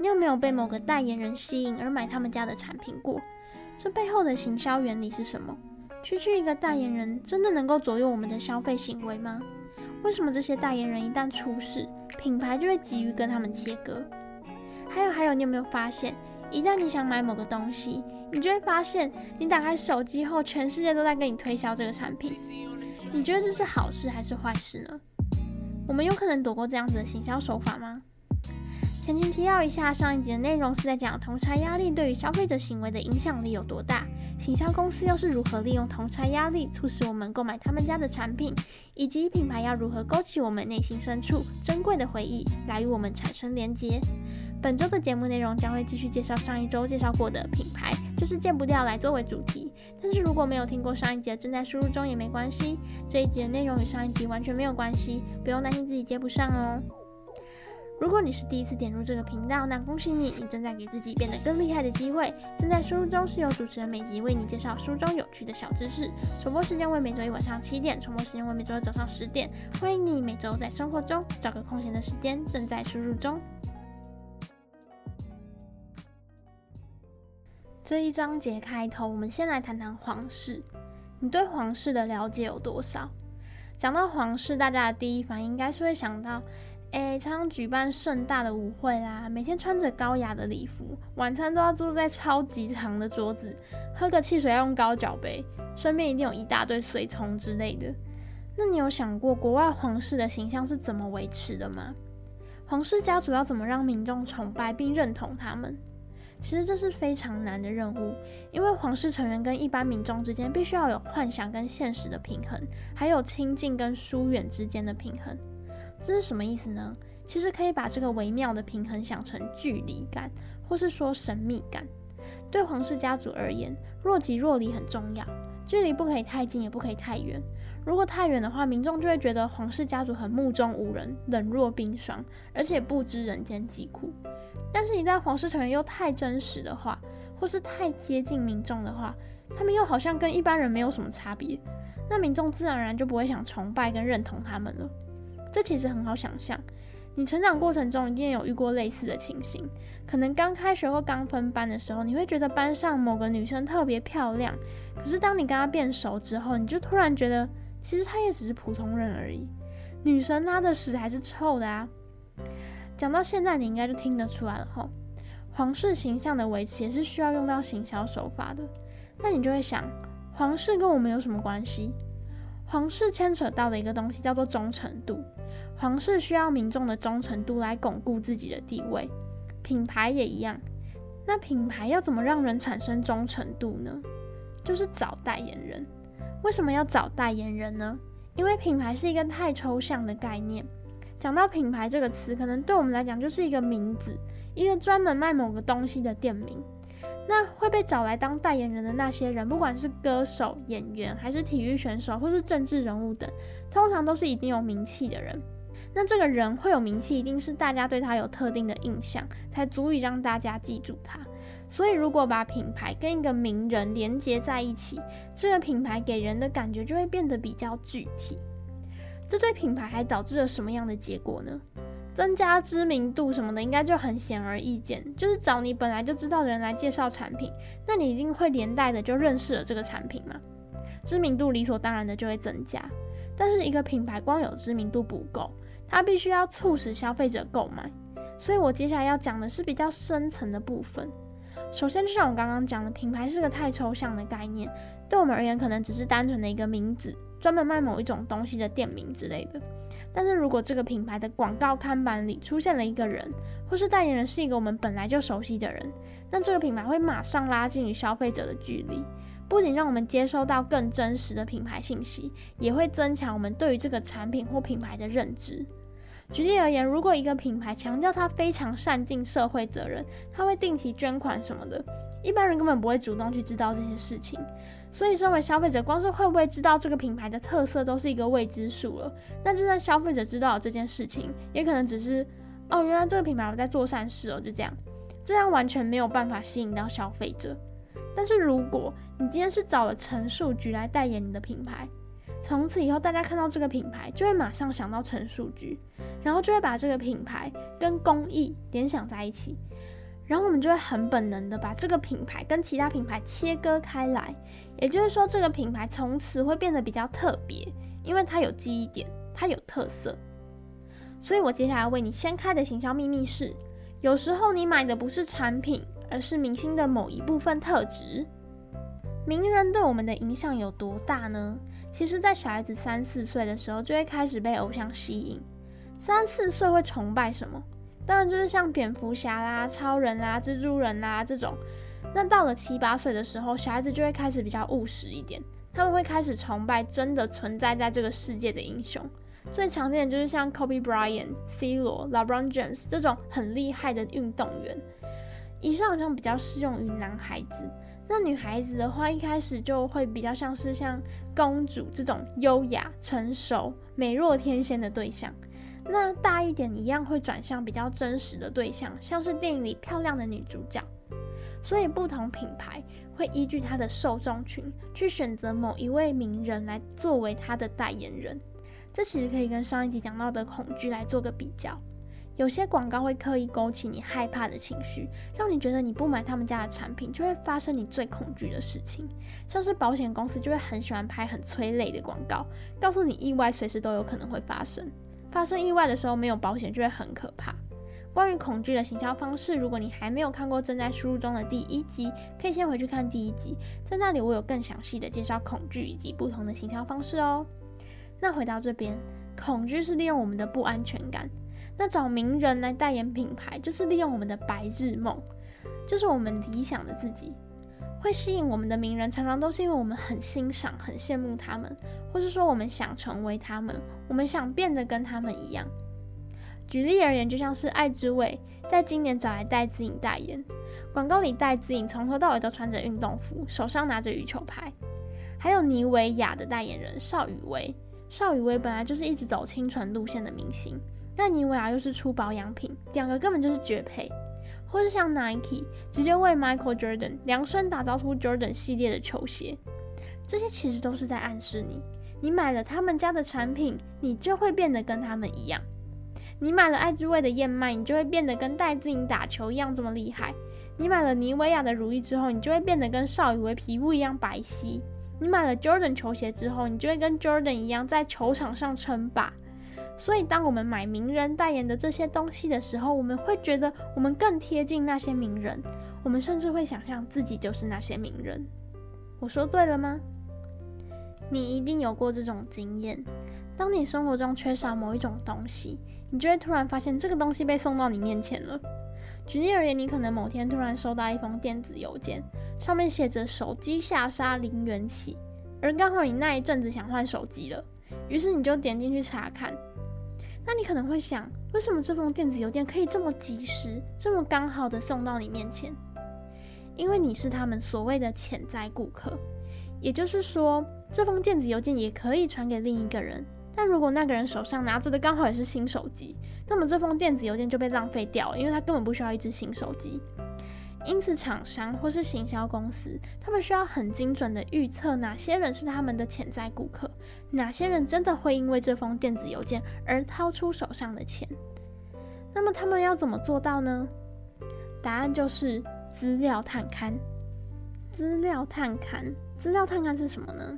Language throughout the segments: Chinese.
你有没有被某个代言人吸引而买他们家的产品过？这背后的行销原理是什么？区区一个代言人真的能够左右我们的消费行为吗？为什么这些代言人一旦出事，品牌就会急于跟他们切割？还有还有，你有没有发现，一旦你想买某个东西，你就会发现，你打开手机后，全世界都在跟你推销这个产品。你觉得这是好事还是坏事呢？我们有可能躲过这样子的行销手法吗？前情提要一下，上一集的内容是在讲同差压力对于消费者行为的影响力有多大，行销公司又是如何利用同差压力促使我们购买他们家的产品，以及品牌要如何勾起我们内心深处珍贵的回忆，来与我们产生连结。本周的节目内容将会继续介绍上一周介绍过的品牌，就是戒不掉来作为主题。但是如果没有听过上一集的正在输入中也没关系，这一集的内容与上一集完全没有关系，不用担心自己接不上哦。如果你是第一次点入这个频道，那恭喜你，你正在给自己变得更厉害的机会。正在输入中是由主持人每集为你介绍书中有趣的小知识，首播时间为每周一晚上七点，重播时间为每周二早上十点。欢迎你每周在生活中找个空闲的时间，正在输入中。这一章节开头，我们先来谈谈皇室。你对皇室的了解有多少？讲到皇室，大家的第一反应应该是会想到。诶，常常举办盛大的舞会啦，每天穿着高雅的礼服，晚餐都要坐在超级长的桌子，喝个汽水要用高脚杯，身边一定有一大堆随从之类的。那你有想过国外皇室的形象是怎么维持的吗？皇室家族要怎么让民众崇拜并认同他们？其实这是非常难的任务，因为皇室成员跟一般民众之间必须要有幻想跟现实的平衡，还有亲近跟疏远之间的平衡。这是什么意思呢？其实可以把这个微妙的平衡想成距离感，或是说神秘感。对皇室家族而言，若即若离很重要，距离不可以太近，也不可以太远。如果太远的话，民众就会觉得皇室家族很目中无人、冷若冰霜，而且不知人间疾苦。但是，一旦皇室成员又太真实的话，或是太接近民众的话，他们又好像跟一般人没有什么差别，那民众自然而然就不会想崇拜跟认同他们了。这其实很好想象，你成长过程中一定有遇过类似的情形。可能刚开学或刚分班的时候，你会觉得班上某个女生特别漂亮，可是当你跟她变熟之后，你就突然觉得，其实她也只是普通人而已。女神拉的屎还是臭的啊！讲到现在，你应该就听得出来了吼。皇室形象的维持也是需要用到行销手法的。那你就会想，皇室跟我们有什么关系？皇室牵扯到的一个东西叫做忠诚度。皇室需要民众的忠诚度来巩固自己的地位，品牌也一样。那品牌要怎么让人产生忠诚度呢？就是找代言人。为什么要找代言人呢？因为品牌是一个太抽象的概念。讲到品牌这个词，可能对我们来讲就是一个名字，一个专门卖某个东西的店名。那会被找来当代言人的那些人，不管是歌手、演员，还是体育选手，或是政治人物等，通常都是已经有名气的人。那这个人会有名气，一定是大家对他有特定的印象，才足以让大家记住他。所以，如果把品牌跟一个名人连接在一起，这个品牌给人的感觉就会变得比较具体。这对品牌还导致了什么样的结果呢？增加知名度什么的，应该就很显而易见，就是找你本来就知道的人来介绍产品，那你一定会连带的就认识了这个产品嘛，知名度理所当然的就会增加。但是一个品牌光有知名度不够。它必须要促使消费者购买，所以我接下来要讲的是比较深层的部分。首先，就像我刚刚讲的，品牌是个太抽象的概念，对我们而言，可能只是单纯的一个名字，专门卖某一种东西的店名之类的。但是如果这个品牌的广告看板里出现了一个人，或是代言人是一个我们本来就熟悉的人，那这个品牌会马上拉近与消费者的距离。不仅让我们接收到更真实的品牌信息，也会增强我们对于这个产品或品牌的认知。举例而言，如果一个品牌强调它非常善尽社会责任，它会定期捐款什么的，一般人根本不会主动去知道这些事情。所以，身为消费者，光是会不会知道这个品牌的特色，都是一个未知数了。那就算消费者知道了这件事情，也可能只是哦，原来这个品牌我在做善事哦，就这样，这样完全没有办法吸引到消费者。但是如果你今天是找了陈树菊来代言你的品牌，从此以后大家看到这个品牌就会马上想到陈树菊，然后就会把这个品牌跟公益联想在一起，然后我们就会很本能的把这个品牌跟其他品牌切割开来，也就是说这个品牌从此会变得比较特别，因为它有记忆点，它有特色。所以我接下来为你掀开的行销秘密是，有时候你买的不是产品，而是明星的某一部分特质。名人对我们的影响有多大呢？其实，在小孩子三四岁的时候，就会开始被偶像吸引。三四岁会崇拜什么？当然就是像蝙蝠侠啦、超人啦、蜘蛛人啦这种。那到了七八岁的时候，小孩子就会开始比较务实一点，他们会开始崇拜真的存在在这个世界的英雄。最常见的就是像 Kobe Bryant、C 罗、LeBron James 这种很厉害的运动员。以上好像比较适用于男孩子。那女孩子的话，一开始就会比较像是像公主这种优雅、成熟、美若天仙的对象。那大一点一样会转向比较真实的对象，像是电影里漂亮的女主角。所以不同品牌会依据它的受众群去选择某一位名人来作为它的代言人。这其实可以跟上一集讲到的恐惧来做个比较。有些广告会刻意勾起你害怕的情绪，让你觉得你不买他们家的产品就会发生你最恐惧的事情。像是保险公司就会很喜欢拍很催泪的广告，告诉你意外随时都有可能会发生。发生意外的时候没有保险就会很可怕。关于恐惧的行销方式，如果你还没有看过正在输入中的第一集，可以先回去看第一集，在那里我有更详细的介绍恐惧以及不同的行销方式哦。那回到这边，恐惧是利用我们的不安全感。那找名人来代言品牌，就是利用我们的白日梦，就是我们理想的自己。会吸引我们的名人，常常都是因为我们很欣赏、很羡慕他们，或是说我们想成为他们，我们想变得跟他们一样。举例而言，就像是爱之味在今年找来戴资颖代言，广告里戴资颖从头到尾都穿着运动服，手上拿着羽球拍。还有妮维雅的代言人邵雨薇，邵雨薇本来就是一直走清纯路线的明星。那妮维雅又是出保养品，两个根本就是绝配。或是像 Nike 直接为 Michael Jordan 量身打造出 Jordan 系列的球鞋，这些其实都是在暗示你，你买了他们家的产品，你就会变得跟他们一样。你买了爱之味的燕麦，你就会变得跟戴资颖打球一样这么厉害。你买了妮维雅的乳液之后，你就会变得跟邵雨薇皮肤一样白皙。你买了 Jordan 球鞋之后，你就会跟 Jordan 一样在球场上称霸。所以，当我们买名人代言的这些东西的时候，我们会觉得我们更贴近那些名人，我们甚至会想象自己就是那些名人。我说对了吗？你一定有过这种经验：当你生活中缺少某一种东西，你就会突然发现这个东西被送到你面前了。举例而言，你可能某天突然收到一封电子邮件，上面写着“手机下杀零元起”，而刚好你那一阵子想换手机了，于是你就点进去查看。那你可能会想，为什么这封电子邮件可以这么及时、这么刚好的送到你面前？因为你是他们所谓的潜在顾客，也就是说，这封电子邮件也可以传给另一个人。但如果那个人手上拿着的刚好也是新手机，那么这封电子邮件就被浪费掉了，因为他根本不需要一只新手机。因此，厂商或是行销公司，他们需要很精准的预测哪些人是他们的潜在顾客，哪些人真的会因为这封电子邮件而掏出手上的钱。那么，他们要怎么做到呢？答案就是资料探勘。资料探勘，资料探勘是什么呢？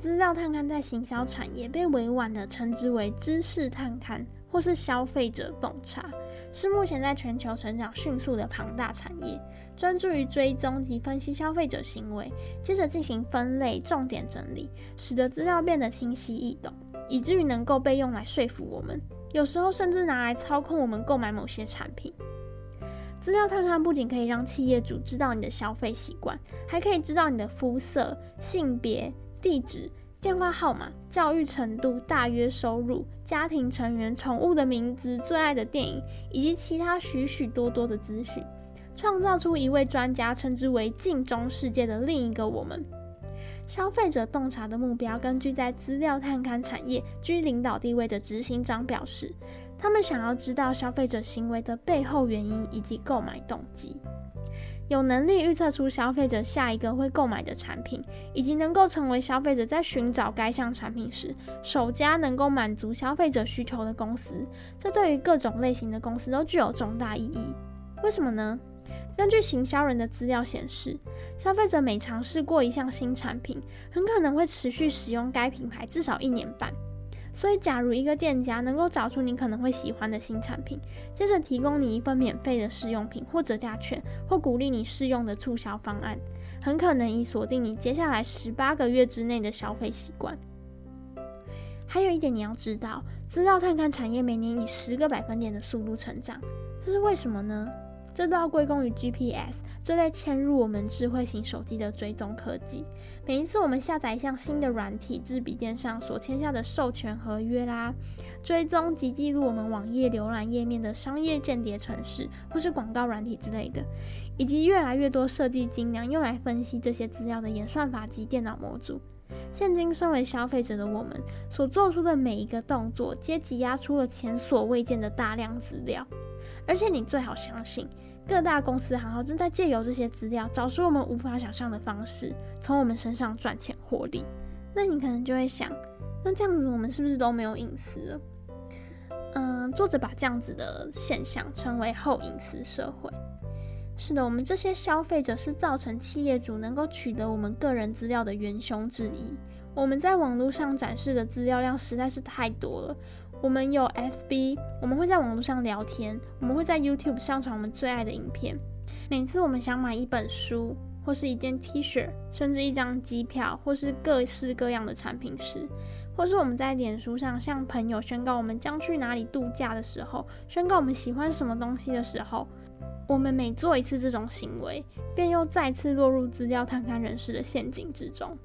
资料探勘在行销产业被委婉的称之为知识探勘，或是消费者洞察。是目前在全球成长迅速的庞大产业，专注于追踪及分析消费者行为，接着进行分类、重点整理，使得资料变得清晰易懂，以至于能够被用来说服我们，有时候甚至拿来操控我们购买某些产品。资料探勘不仅可以让企业主知道你的消费习惯，还可以知道你的肤色、性别、地址。电话号码、教育程度、大约收入、家庭成员、宠物的名字、最爱的电影，以及其他许许多多的资讯，创造出一位专家称之为“镜中世界”的另一个我们。消费者洞察的目标，根据在资料探勘产业居领导地位的执行长表示，他们想要知道消费者行为的背后原因以及购买动机。有能力预测出消费者下一个会购买的产品，以及能够成为消费者在寻找该项产品时首家能够满足消费者需求的公司，这对于各种类型的公司都具有重大意义。为什么呢？根据行销人的资料显示，消费者每尝试过一项新产品，很可能会持续使用该品牌至少一年半。所以，假如一个店家能够找出你可能会喜欢的新产品，接着提供你一份免费的试用品或折价券，或鼓励你试用的促销方案，很可能已锁定你接下来十八个月之内的消费习惯。还有一点你要知道，资料探勘产业每年以十个百分点的速度成长，这是为什么呢？这都要归功于 GPS 这类嵌入我们智慧型手机的追踪科技。每一次我们下载一项新的软体至笔电上所签下的授权合约啦，追踪及记录我们网页浏览页面的商业间谍程式或是广告软体之类的，以及越来越多设计精良用来分析这些资料的演算法及电脑模组。现今身为消费者的我们所做出的每一个动作，皆挤压出了前所未见的大量资料。而且你最好相信。各大公司行号正在借由这些资料，找出我们无法想象的方式，从我们身上赚钱获利。那你可能就会想，那这样子我们是不是都没有隐私了？嗯，作者把这样子的现象称为后隐私社会。是的，我们这些消费者是造成企业主能够取得我们个人资料的元凶之一。我们在网络上展示的资料量实在是太多了。我们有 FB，我们会在网络上聊天，我们会在 YouTube 上传我们最爱的影片。每次我们想买一本书，或是一件 T 恤，甚至一张机票，或是各式各样的产品时，或是我们在脸书上向朋友宣告我们将去哪里度假的时候，宣告我们喜欢什么东西的时候，我们每做一次这种行为，便又再次落入资料探勘人士的陷阱之中。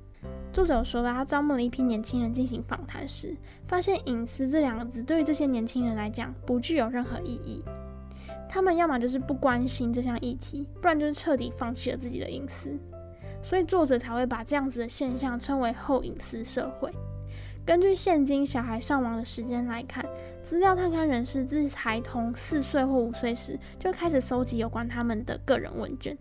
作者说了，他招募了一批年轻人进行访谈时，发现“隐私”这两个字对于这些年轻人来讲不具有任何意义。他们要么就是不关心这项议题，不然就是彻底放弃了自己的隐私。所以作者才会把这样子的现象称为“后隐私社会”。根据现今小孩上网的时间来看，资料探勘人士自孩童四岁或五岁时就开始搜集有关他们的个人问卷。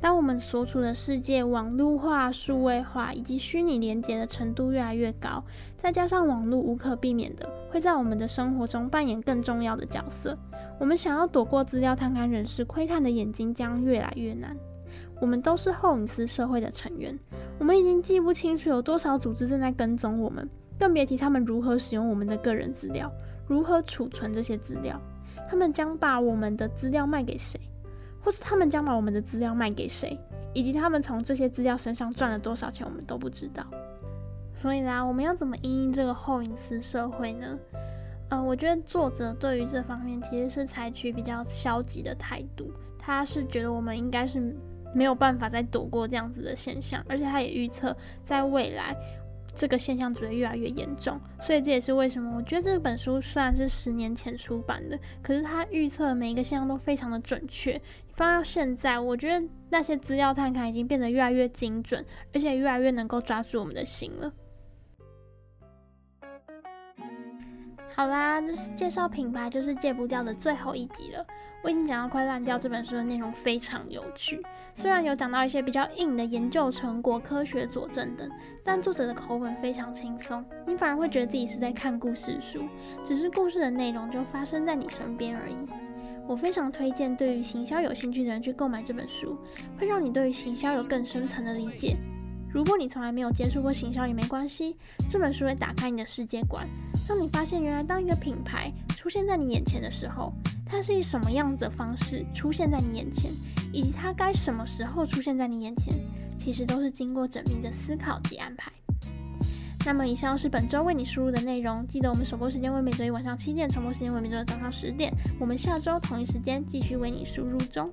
当我们所处的世界网络化、数位化以及虚拟连接的程度越来越高，再加上网络无可避免的会在我们的生活中扮演更重要的角色，我们想要躲过资料探勘人士窥探的眼睛将越来越难。我们都是后隐私社会的成员，我们已经记不清楚有多少组织正在跟踪我们，更别提他们如何使用我们的个人资料，如何储存这些资料，他们将把我们的资料卖给谁？或是他们将把我们的资料卖给谁，以及他们从这些资料身上赚了多少钱，我们都不知道。所以啦，我们要怎么应应这个后隐私社会呢？呃，我觉得作者对于这方面其实是采取比较消极的态度。他是觉得我们应该是没有办法再躲过这样子的现象，而且他也预测在未来。这个现象只会越来越严重，所以这也是为什么我觉得这本书虽然是十年前出版的，可是它预测每一个现象都非常的准确。放到现在，我觉得那些资料探勘已经变得越来越精准，而且越来越能够抓住我们的心了。好啦，这是介绍品牌就是戒不掉的最后一集了。我已经讲到快烂掉，这本书的内容非常有趣，虽然有讲到一些比较硬的研究成果、科学佐证等，但作者的口吻非常轻松，你反而会觉得自己是在看故事书，只是故事的内容就发生在你身边而已。我非常推荐对于行销有兴趣的人去购买这本书，会让你对于行销有更深层的理解。如果你从来没有接触过行销也没关系，这本书会打开你的世界观，让你发现原来当一个品牌出现在你眼前的时候，它是以什么样子的方式出现在你眼前，以及它该什么时候出现在你眼前，其实都是经过缜密的思考及安排。那么以上是本周为你输入的内容，记得我们首播时间为每周一晚上七点，重播时间为每周二早上十点，我们下周同一时间继续为你输入中。